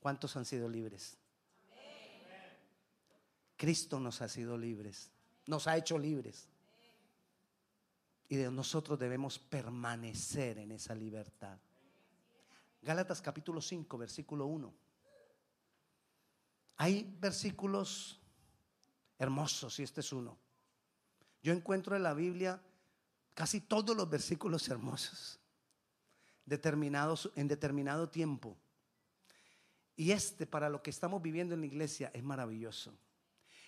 ¿Cuántos han sido libres? Cristo nos ha sido libres, nos ha hecho libres. Y de nosotros debemos permanecer en esa libertad. Gálatas capítulo 5, versículo 1. Hay versículos hermosos y este es uno. Yo encuentro en la Biblia casi todos los versículos hermosos, determinados en determinado tiempo. Y este para lo que estamos viviendo en la iglesia es maravilloso.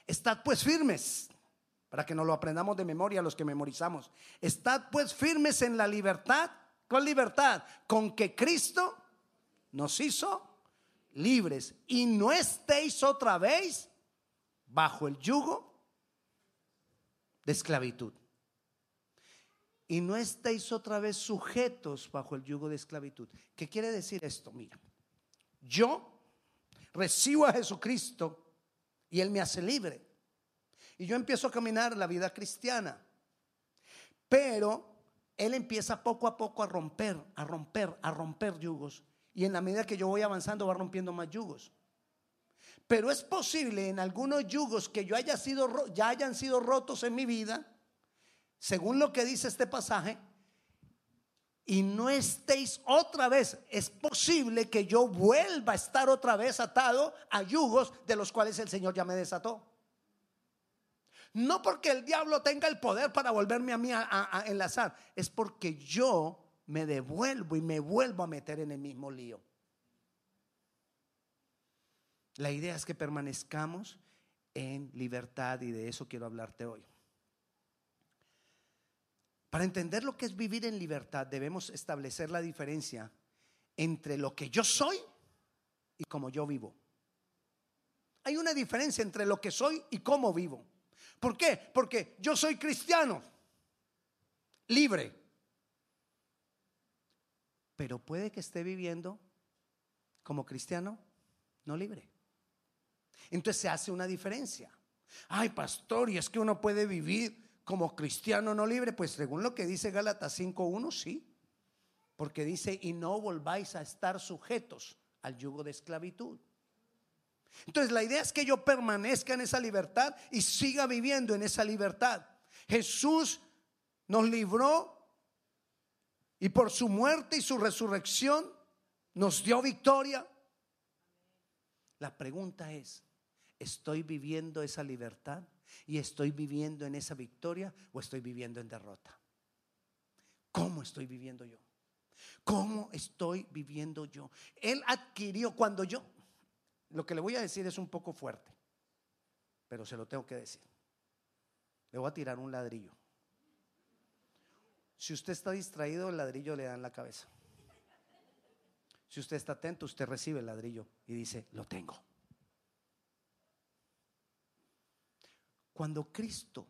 Estad pues firmes, para que nos lo aprendamos de memoria los que memorizamos. Estad pues firmes en la libertad. ¿Cuál libertad? Con que Cristo nos hizo libres y no estéis otra vez bajo el yugo de esclavitud. Y no estéis otra vez sujetos bajo el yugo de esclavitud. ¿Qué quiere decir esto? Mira, yo recibo a Jesucristo y Él me hace libre. Y yo empiezo a caminar la vida cristiana. Pero Él empieza poco a poco a romper, a romper, a romper yugos. Y en la medida que yo voy avanzando va rompiendo más yugos. Pero es posible en algunos yugos que yo haya sido, ya hayan sido rotos en mi vida, según lo que dice este pasaje, y no estéis otra vez, es posible que yo vuelva a estar otra vez atado a yugos de los cuales el Señor ya me desató. No porque el diablo tenga el poder para volverme a mí a, enlazar, es porque yo me devuelvo y me vuelvo a meter en el mismo lío. La idea es que permanezcamos en libertad y de eso quiero hablarte hoy. Para entender lo que es vivir en libertad debemos establecer la diferencia entre lo que yo soy y cómo yo vivo. Hay una diferencia entre lo que soy y cómo vivo. ¿Por qué? Porque yo soy cristiano, libre, pero puede que esté viviendo como cristiano no libre. Entonces se hace una diferencia. Ay, pastor, y es que uno puede vivir como cristiano no libre, pues según lo que dice Gálatas 5.1, sí. Porque dice, y no volváis a estar sujetos al yugo de esclavitud. Entonces la idea es que yo permanezca en esa libertad y siga viviendo en esa libertad. Jesús nos libró y por su muerte y su resurrección nos dio victoria. La pregunta es, ¿estoy viviendo esa libertad? ¿Y estoy viviendo en esa victoria o estoy viviendo en derrota? ¿Cómo estoy viviendo yo? ¿Cómo estoy viviendo yo? Él adquirió cuando yo, lo que le voy a decir es un poco fuerte, pero se lo tengo que decir. Le voy a tirar un ladrillo. Si usted está distraído, el ladrillo le da en la cabeza. Si usted está atento, usted recibe el ladrillo y dice, lo tengo. Cuando Cristo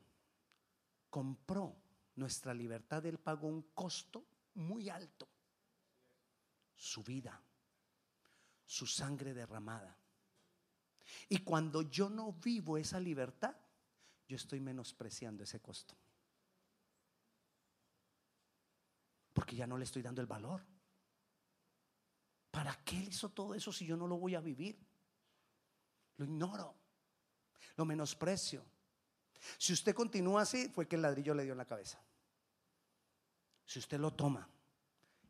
compró nuestra libertad, Él pagó un costo muy alto. Su vida, su sangre derramada. Y cuando yo no vivo esa libertad, yo estoy menospreciando ese costo. Porque ya no le estoy dando el valor. ¿Para qué él hizo todo eso si yo no lo voy a vivir? Lo ignoro, lo menosprecio. Si usted continúa así, fue que el ladrillo le dio en la cabeza. Si usted lo toma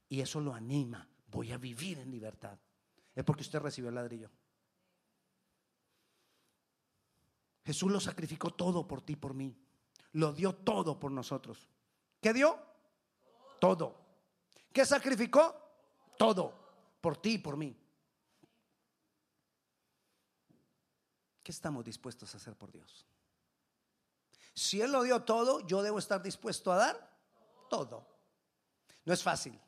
y eso lo anima, voy a vivir en libertad, es porque usted recibió el ladrillo. Jesús lo sacrificó todo por ti, por mí. Lo dio todo por nosotros. ¿Qué dio? Todo. ¿Qué sacrificó? Todo. Por ti y por mí. ¿Qué estamos dispuestos a hacer por Dios? Si Él lo dio todo, yo debo estar dispuesto a dar todo. No es fácil.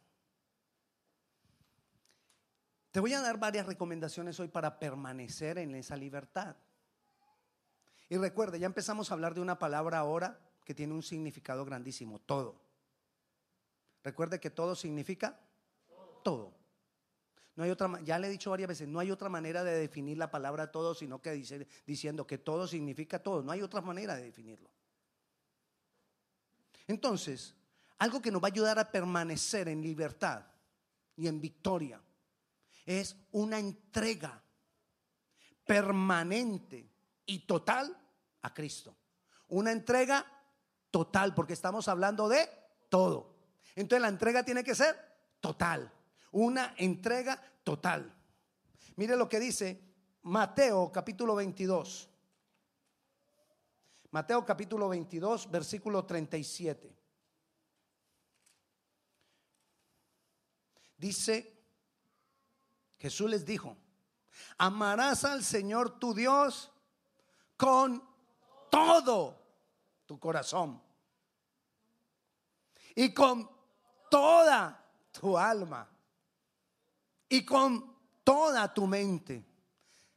Te voy a dar varias recomendaciones hoy para permanecer en esa libertad. Y recuerde, ya empezamos a hablar de una palabra ahora que tiene un significado grandísimo, todo. Recuerde que todo significa todo. No hay otra, ya le he dicho varias veces, no hay otra manera de definir la palabra todo, sino que diciendo que todo significa todo. No hay otra manera de definirlo. Entonces, algo que nos va a ayudar a permanecer en libertad y en victoria es una entrega permanente y total a Cristo. Una entrega total, porque estamos hablando de todo. Entonces la entrega tiene que ser total. Una entrega total. Mire lo que dice Mateo capítulo 22. Mateo capítulo 22, versículo 37. Dice, Jesús les dijo, amarás al Señor tu Dios con todo tu corazón y con toda tu alma y con toda tu mente.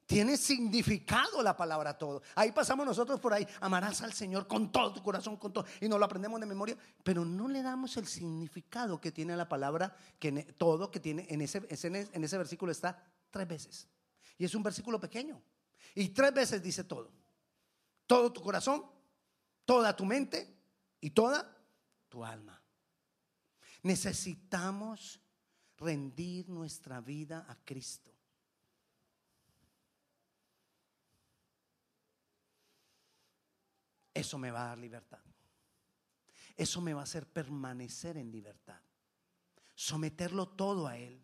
Tiene significado la palabra todo. Ahí pasamos nosotros por ahí. Amarás al Señor con todo tu corazón, con todo. Y nos lo aprendemos de memoria. Pero no le damos el significado que tiene la palabra, que todo, que tiene en ese, en ese versículo está tres veces. Y es un versículo pequeño. Y tres veces dice todo. Todo tu corazón, toda tu mente y toda tu alma. Necesitamos rendir nuestra vida a Cristo. Eso me va a dar libertad. Eso me va a hacer permanecer en libertad. Someterlo todo a Él.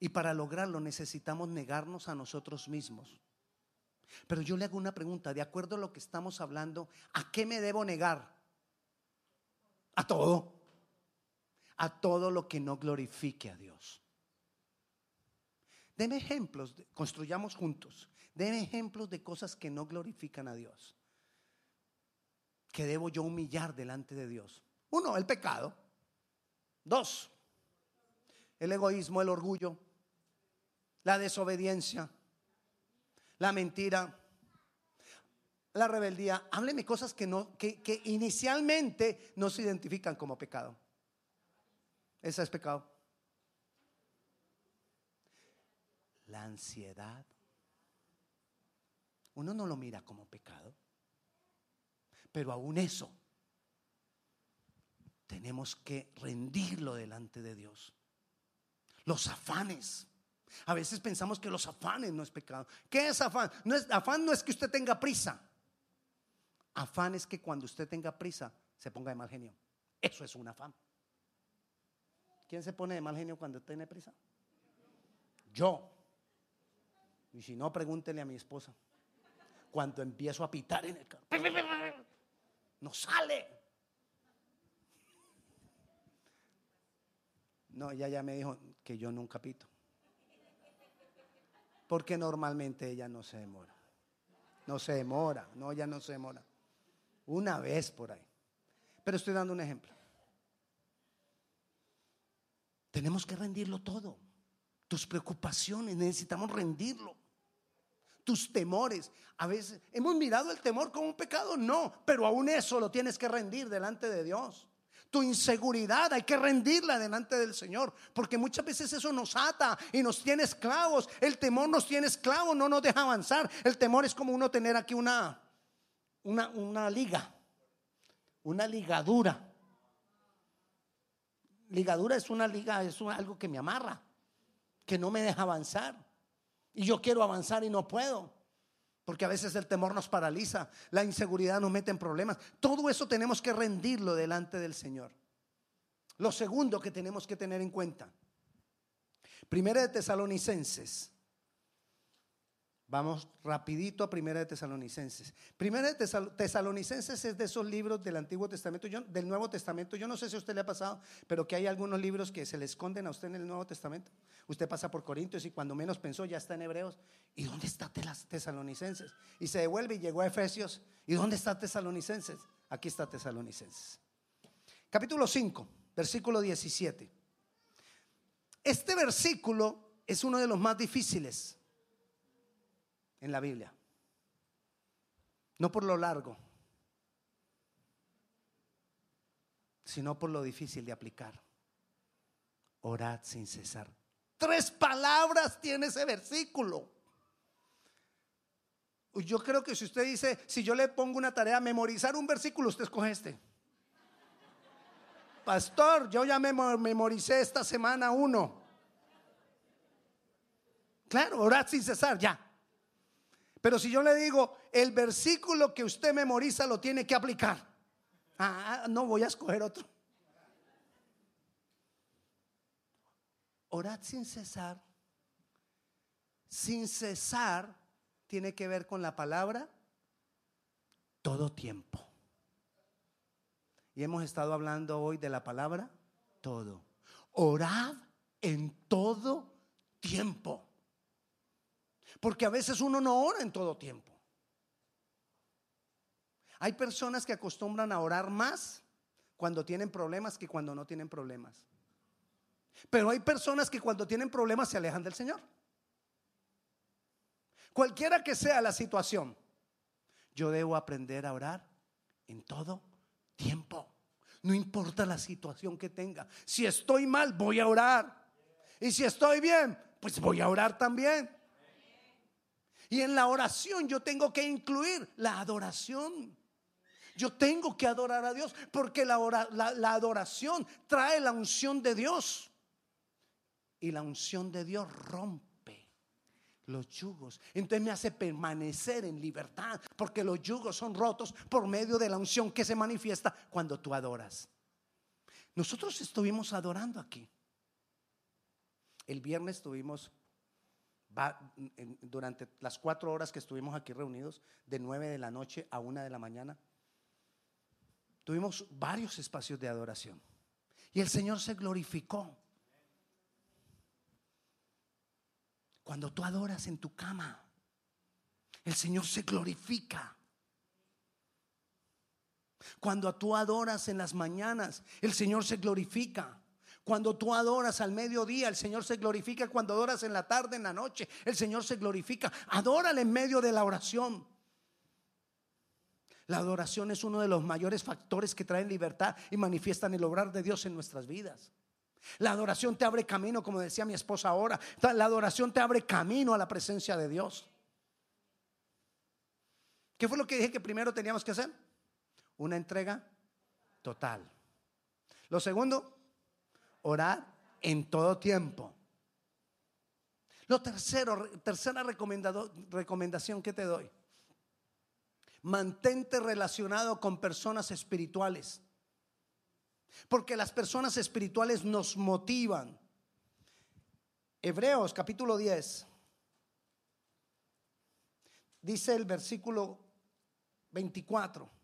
Y para lograrlo necesitamos negarnos a nosotros mismos. Pero yo le hago una pregunta, de acuerdo a lo que estamos hablando, ¿a qué me debo negar? A todo. A todo lo que no glorifique a Dios. Deme ejemplos, construyamos juntos. Deme ejemplos de cosas que no glorifican a Dios que debo yo humillar delante de Dios? Uno, el pecado. Dos, el egoísmo, el orgullo, la desobediencia, la mentira, la rebeldía. Hábleme cosas que, no, que, que inicialmente no se identifican como pecado. Esa es pecado. La ansiedad. Uno no lo mira como pecado. Pero aún eso, tenemos que rendirlo delante de Dios. Los afanes. A veces pensamos que los afanes no es pecado. ¿Qué es afán? No es, afán no es que usted tenga prisa. Afán es que cuando usted tenga prisa se ponga de mal genio. Eso es un afán. ¿Quién se pone de mal genio cuando tiene prisa? Yo. Y si no, pregúntele a mi esposa. Cuando empiezo a pitar en el carro no sale. No, ella ya me dijo que yo nunca pito. Porque normalmente ella no se demora. No se demora, no, ella no se demora. Una vez por ahí. Pero estoy dando un ejemplo. Tenemos que rendirlo todo. Tus preocupaciones, necesitamos rendirlo tus temores. A veces hemos mirado el temor como un pecado, no, pero aún eso lo tienes que rendir delante de Dios. Tu inseguridad hay que rendirla delante del Señor, porque muchas veces eso nos ata y nos tiene esclavos. El temor nos tiene esclavos, no nos deja avanzar. El temor es como uno tener aquí una, una, una liga, una ligadura. Ligadura es una liga, es algo que me amarra, que no me deja avanzar. Y yo quiero avanzar y no puedo. Porque a veces el temor nos paraliza, la inseguridad nos mete en problemas. Todo eso tenemos que rendirlo delante del Señor. Lo segundo que tenemos que tener en cuenta. Primera de Tesalonicenses Vamos rapidito a Primera de Tesalonicenses. Primera de Tesalonicenses es de esos libros del Antiguo Testamento, del Nuevo Testamento. Yo no sé si a usted le ha pasado, pero que hay algunos libros que se le esconden a usted en el Nuevo Testamento. Usted pasa por Corintios y cuando menos pensó ya está en Hebreos. ¿Y dónde está Tesalonicenses? Y se devuelve y llegó a Efesios. ¿Y dónde está Tesalonicenses? Aquí está Tesalonicenses. Capítulo 5, versículo 17. Este versículo es uno de los más difíciles en la Biblia. No por lo largo, sino por lo difícil de aplicar. Orad sin cesar. Tres palabras tiene ese versículo. Yo creo que si usted dice, si yo le pongo una tarea, memorizar un versículo, usted escoge este. Pastor, yo ya me memoricé esta semana uno. Claro, orad sin cesar, ya. Pero si yo le digo, el versículo que usted memoriza lo tiene que aplicar. Ah, no voy a escoger otro. Orad sin cesar. Sin cesar tiene que ver con la palabra todo tiempo. Y hemos estado hablando hoy de la palabra todo. Orad en todo tiempo. Porque a veces uno no ora en todo tiempo. Hay personas que acostumbran a orar más cuando tienen problemas que cuando no tienen problemas. Pero hay personas que cuando tienen problemas se alejan del Señor. Cualquiera que sea la situación, yo debo aprender a orar en todo tiempo. No importa la situación que tenga. Si estoy mal, voy a orar. Y si estoy bien, pues voy a orar también. Y en la oración yo tengo que incluir la adoración. Yo tengo que adorar a Dios porque la, adoración trae la unción de Dios. Y la unción de Dios rompe los yugos. Entonces me hace permanecer en libertad porque los yugos son rotos por medio de la unción que se manifiesta cuando tú adoras. Nosotros estuvimos adorando aquí. El viernes estuvimos durante las cuatro horas que estuvimos aquí reunidos, de nueve de la noche a una de la mañana. Tuvimos varios espacios de adoración. Y el Señor se glorificó. Cuando tú adoras en tu cama, el Señor se glorifica. Cuando tú adoras en las mañanas, el Señor se glorifica. Cuando tú adoras al mediodía, el Señor se glorifica. Cuando adoras en la tarde, en la noche, el Señor se glorifica. Adórale en medio de la oración. La adoración es uno de los mayores factores que traen libertad y manifiestan el obrar de Dios en nuestras vidas. La adoración te abre camino, como decía mi esposa ahora. La adoración te abre camino a la presencia de Dios. ¿Qué fue lo que dije que primero teníamos que hacer? Una entrega total. Lo segundo, orar en todo tiempo. Lo tercero, tercera recomendación que te doy. Mantente relacionado con personas espirituales. Porque las personas espirituales nos motivan. Hebreos capítulo 10. Dice el versículo 24.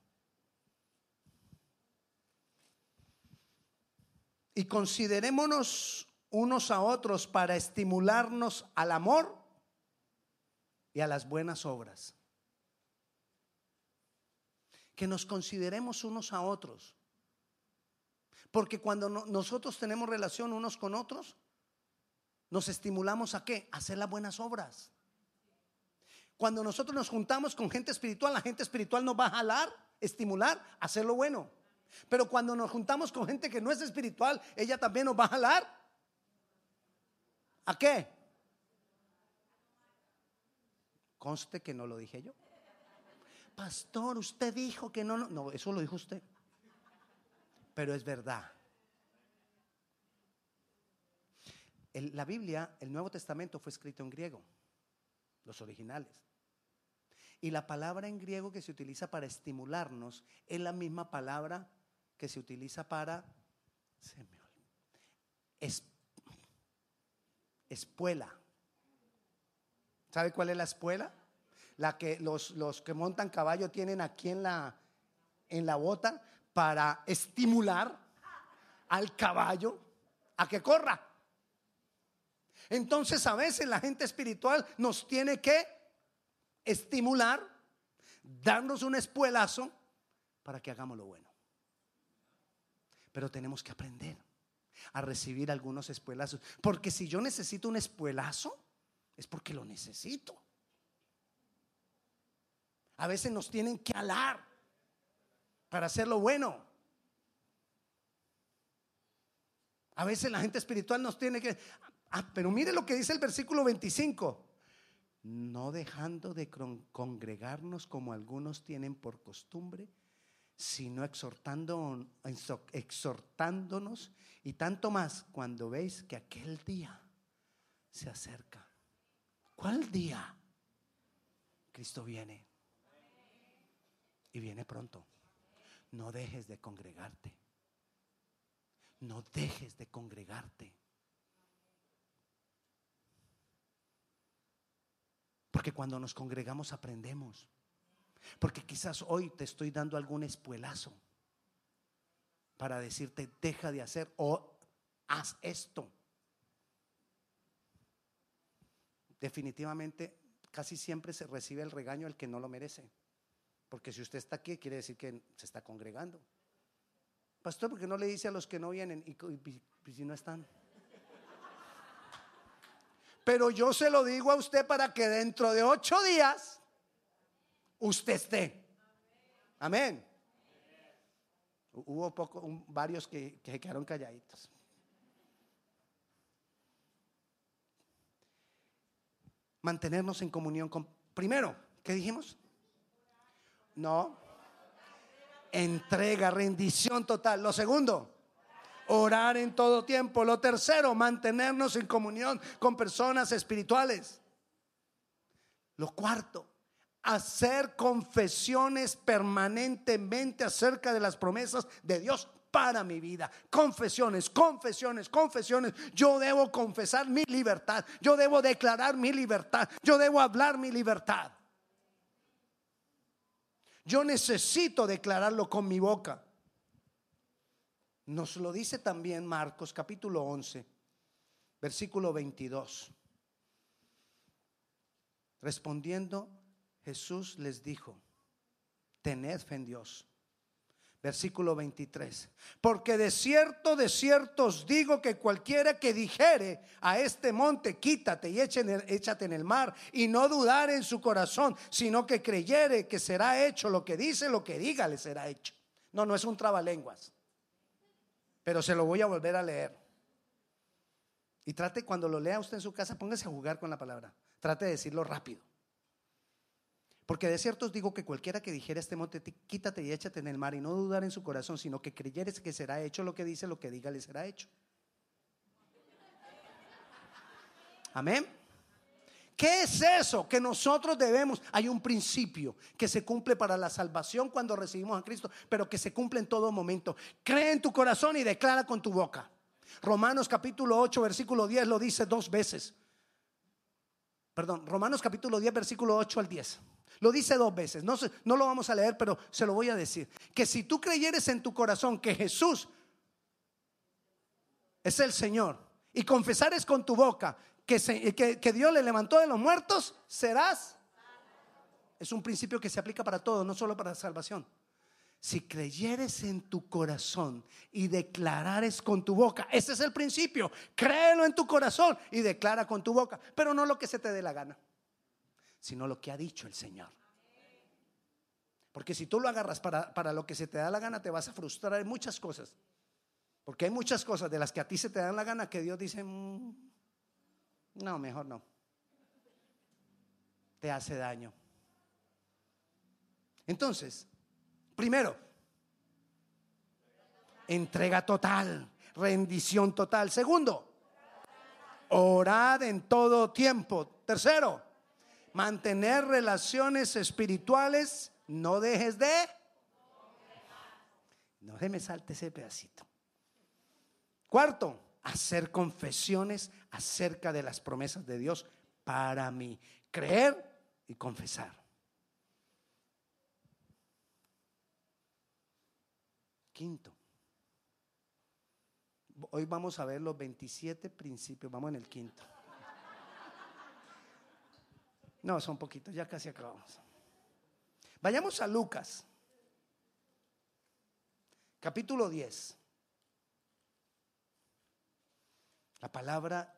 Y considerémonos unos a otros para estimularnos al amor y a las buenas obras. Que nos consideremos unos a otros. Porque cuando nosotros tenemos relación unos con otros, nos estimulamos a qué? Hacer las buenas obras. Cuando nosotros nos juntamos con gente espiritual, la gente espiritual nos va a jalar, estimular, hacer lo bueno. Pero cuando nos juntamos con gente que no es espiritual, ella también nos va a jalar. ¿A qué? Conste que no lo dije yo. Pastor, usted dijo que no, no, no, eso lo dijo usted. Pero es verdad. la Biblia, el Nuevo Testamento fue escrito en griego, los originales. Y la palabra en griego que se utiliza para estimularnos es la misma palabra que se utiliza para se es, espuela. ¿Sabe cuál es la espuela? La que los, los que montan caballo tienen aquí en la, en la bota para estimular al caballo a que corra. Entonces a veces la gente espiritual nos tiene que estimular, darnos un espuelazo para que hagamos lo bueno. Pero tenemos que aprender a recibir algunos espuelazos. Porque si yo necesito un espuelazo, es porque lo necesito. A veces nos tienen que alar para hacer lo bueno. A veces la gente espiritual nos tiene que... Ah, pero mire lo que dice el versículo 25. No dejando de congregarnos como algunos tienen por costumbre, sino exhortando, exhortándonos y tanto más cuando veis que aquel día se acerca. ¿Cuál día? Cristo viene. Y viene pronto. No dejes de congregarte. No dejes de congregarte. Porque cuando nos congregamos aprendemos. Porque quizás hoy te estoy dando algún espuelazo para decirte deja de hacer o haz esto. Definitivamente, casi siempre se recibe el regaño el que no lo merece. Porque si usted está aquí, quiere decir que se está congregando. Pastor, porque no le dice a los que no vienen y, si no están? Pero yo se lo digo a usted para que dentro de ocho días usted esté. Amén. Hubo poco, varios que, que se quedaron calladitos. Mantenernos en comunión con... Primero, ¿qué dijimos? No. Entrega, rendición total. Lo segundo, orar en todo tiempo. Lo tercero, mantenernos en comunión con personas espirituales. Lo cuarto, hacer confesiones permanentemente acerca de las promesas de Dios para mi vida. Confesiones, confesiones, confesiones. Yo debo confesar mi libertad. Yo debo declarar mi libertad. Yo debo hablar mi libertad. Yo necesito declararlo con mi boca. Nos lo dice también Marcos capítulo 11, versículo 22. Respondiendo, Jesús les dijo, tened fe en Dios. Versículo 23. Porque de cierto, de cierto os digo que cualquiera que dijere a este monte, quítate y échate en el mar, y no dudar en su corazón, sino que creyere que será hecho lo que dice, lo que diga le será hecho. No, no es un trabalenguas. Pero se lo voy a volver a leer. Y trate cuando lo lea usted en su casa, póngase a jugar con la palabra. Trate de decirlo rápido. Porque de cierto os digo que cualquiera que dijera este monte, quítate y échate en el mar y no dudar en su corazón, sino que creyeres que será hecho lo que dice, lo que diga le será hecho. Amén. ¿Qué es eso que nosotros debemos? Hay un principio que se cumple para la salvación cuando recibimos a Cristo, pero que se cumple en todo momento. Cree en tu corazón y declara con tu boca. Romanos capítulo 8, versículo 10 lo dice dos veces. Perdón, Romanos capítulo 10, versículo 8 al 10. Lo dice dos veces. No, no lo vamos a leer, pero se lo voy a decir. Que si tú creyeres en tu corazón que Jesús es el Señor y confesares con tu boca que, que, que Dios le levantó de los muertos, serás. Es un principio que se aplica para todo, no solo para la salvación. Si creyeres en tu corazón y declarares con tu boca, ese es el principio. Créelo en tu corazón y declara con tu boca, pero no lo que se te dé la gana sino lo que ha dicho el Señor. Porque si tú lo agarras para, lo que se te da la gana, te vas a frustrar en muchas cosas. Porque hay muchas cosas de las que a ti se te dan la gana que Dios dice, mm, no, mejor no. Te hace daño. Entonces, primero, entrega total, rendición total. Segundo, orad en todo tiempo. Tercero, mantener relaciones espirituales, no dejes de... No se me salte ese pedacito. Cuarto, hacer confesiones acerca de las promesas de Dios para mí. Creer y confesar. Quinto. Hoy vamos a ver los 27 principios. Vamos en el quinto. No, son poquitos, ya casi acabamos. Vayamos a Lucas, capítulo 10. La palabra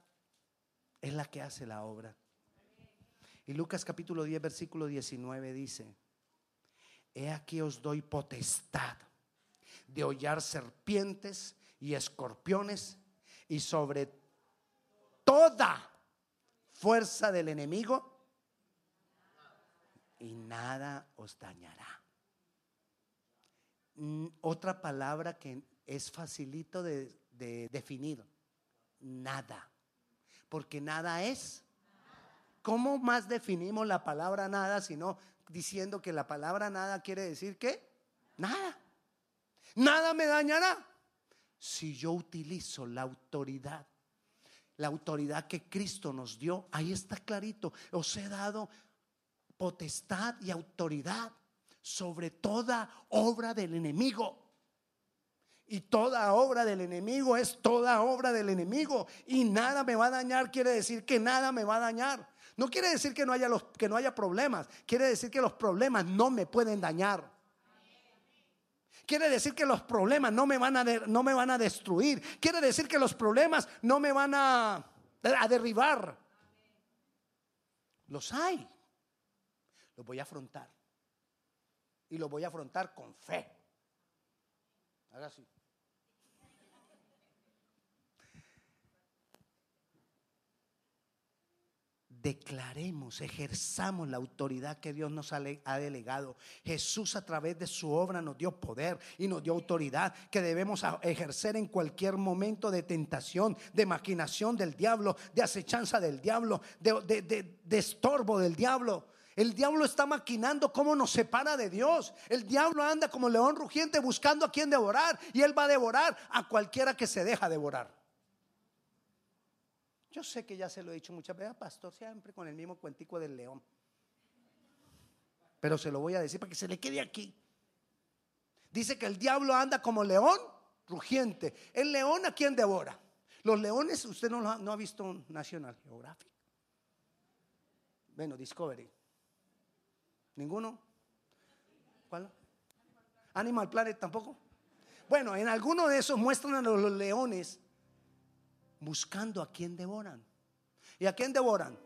es la que hace la obra. Y Lucas capítulo 10, versículo 19 dice, He aquí os doy potestad de hollar serpientes y escorpiones y sobre toda fuerza del enemigo y nada os dañará. Otra palabra que es facilito de, definir, nada. Porque nada es ¿cómo más definimos la palabra nada sino diciendo que la palabra nada quiere decir que nada? Nada me dañará si yo utilizo la autoridad. La autoridad que Cristo nos dio, ahí está clarito. Os he dado potestad y autoridad sobre toda obra del enemigo. Y toda obra del enemigo es toda obra del enemigo. Y nada me va a dañar quiere decir que nada me va a dañar. No quiere decir que no haya, los, que no haya problemas. Quiere decir que los problemas no me pueden dañar. Quiere decir que los problemas no me van a, no me van a destruir. Quiere decir que los problemas no me van a, a derribar. Los hay. Los voy a afrontar. Y los voy a afrontar con fe. Haga así. Declaremos, ejerzamos la autoridad que Dios nos ha delegado. Jesús a través de su obra nos dio poder y nos dio autoridad que debemos ejercer en cualquier momento de tentación, de maquinación del diablo, de acechanza del diablo, de, estorbo del diablo. El diablo está maquinando cómo nos separa de Dios. El diablo anda como león rugiente buscando a quien devorar y él va a devorar a cualquiera que se deja devorar. Yo sé que ya se lo he dicho muchas veces, pastor, siempre con el mismo cuentico del león. Pero se lo voy a decir para que se le quede aquí. Dice que el diablo anda como león rugiente. El león a quien devora. Los leones, usted no, no ha visto National Geographic. Bueno, Discovery. ¿Ninguno? ¿Cuál? Animal Planet tampoco. Bueno, en alguno de esos muestran a los leones buscando a quien devoran. ¿Y a quién devoran?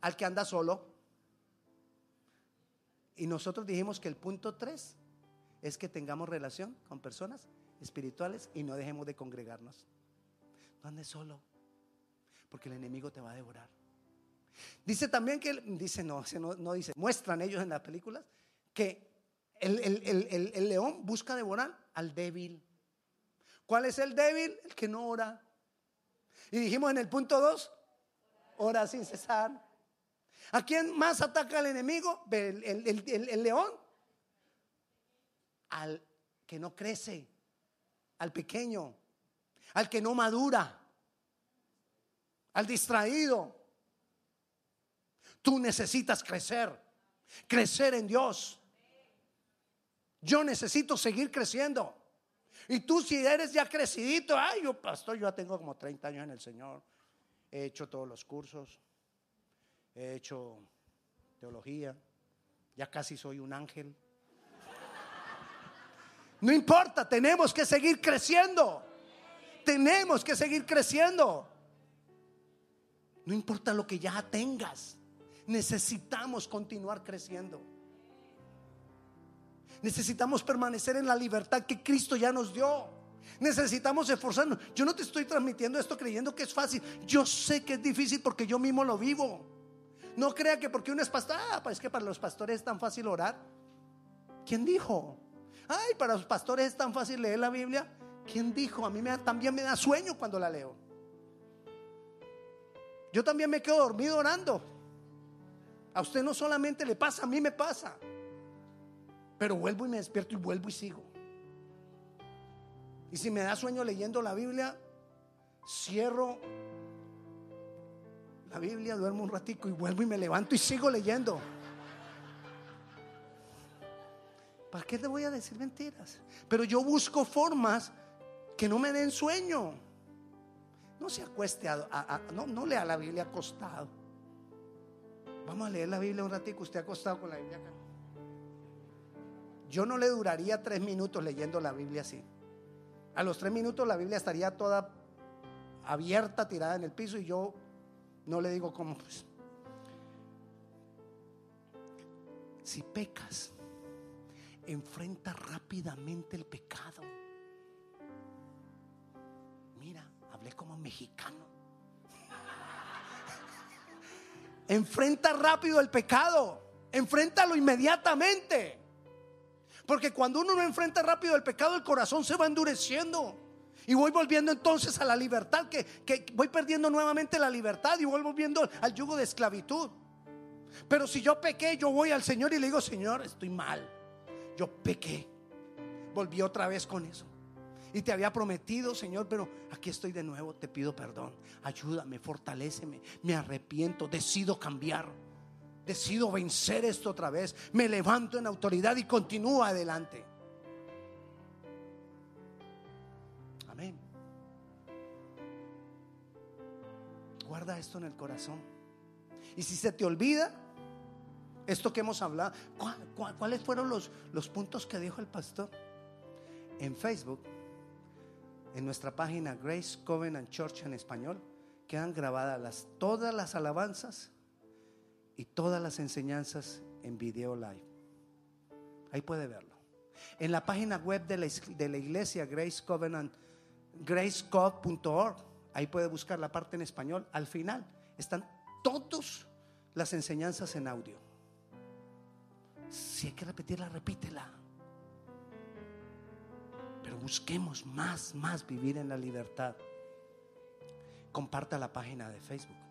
Al que anda solo. Y nosotros dijimos que el punto 3 es que tengamos relación con personas espirituales y no dejemos de congregarnos. No andes solo, porque el enemigo te va a devorar. Dice también que, dice no, no, dice, muestran ellos en las películas que el, el león busca devorar al débil. ¿Cuál es el débil? El que no ora, y dijimos en el punto 2, ora sin cesar. ¿A quién más ataca el enemigo? El, león. Al que no crece, al pequeño, al que no madura, al distraído. Tú necesitas crecer, crecer en Dios. Yo necesito seguir creciendo. Y tú si eres ya crecidito, ay, yo pastor, yo ya tengo como 30 años en el Señor. He hecho todos los cursos. He hecho teología. Ya casi soy un ángel. No importa, tenemos que seguir creciendo. Tenemos que seguir creciendo. No importa lo que ya tengas. Necesitamos continuar creciendo. Necesitamos permanecer en la libertad que Cristo ya nos dio. Necesitamos esforzarnos. Yo no te estoy transmitiendo esto creyendo que es fácil. Yo sé que es difícil porque yo mismo lo vivo. No crea que porque uno es pastor, ah, pues es que para los pastores es tan fácil orar. ¿Quién dijo? Ay, para los pastores es tan fácil leer la Biblia. ¿Quién dijo? A mí también me da sueño cuando la leo. Yo también me quedo dormido orando. A usted no solamente le pasa, a mí me pasa. Pero vuelvo y me despierto y vuelvo y sigo. Y si me da sueño leyendo la Biblia, cierro la Biblia, duermo un ratico y vuelvo y me levanto y sigo leyendo. ¿Para qué te voy a decir mentiras? Pero yo busco formas que no me den sueño. No se acueste, a, no, lea la Biblia acostado. Vamos a leer la Biblia un ratico, usted acostado con la Biblia acá. Yo no le duraría tres minutos leyendo la Biblia así. A los tres minutos la Biblia estaría toda abierta, tirada en el piso y yo no le digo cómo. Pues. Si pecas, enfrenta rápidamente el pecado. Mira, hablé como mexicano. enfrenta rápido el pecado. Enfréntalo inmediatamente. Porque cuando uno no enfrenta rápido el pecado, el corazón se va endureciendo. Y voy volviendo entonces a la libertad, que, que voy perdiendo nuevamente la libertad y voy volviendo al yugo de esclavitud. Pero si yo pequé, yo voy al Señor y le digo, Señor, estoy mal. Yo pequé. Volví otra vez con eso. Y te había prometido, Señor, pero aquí estoy de nuevo, te pido perdón. Ayúdame, fortaléceme, me arrepiento, decido cambiar. Decido vencer esto otra vez. Me levanto en autoridad y continúo adelante. Amén. Guarda esto en el corazón. Y si se te olvida, esto que hemos hablado, ¿cuáles fueron los, los puntos que dijo el pastor? En Facebook, en nuestra página Grace Covenant Church en español, quedan grabadas todas las alabanzas y todas las enseñanzas en video live. Ahí puede verlo. En la página web de la, de la iglesia Grace Covenant, gracecov.org, ahí puede buscar la parte en español. Al final están todas las enseñanzas en audio. Si hay que repetirla, repítela. Pero busquemos más, más vivir en la libertad. Comparta la página de Facebook.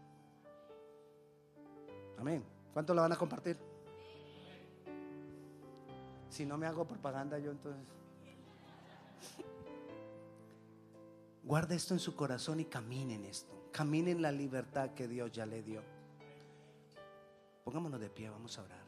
Amén. ¿Cuánto la van a compartir? Si no me hago propaganda yo entonces. Guarde esto en su corazón y camine en esto. Camine en la libertad que Dios ya le dio. Pongámonos de pie, vamos a orar.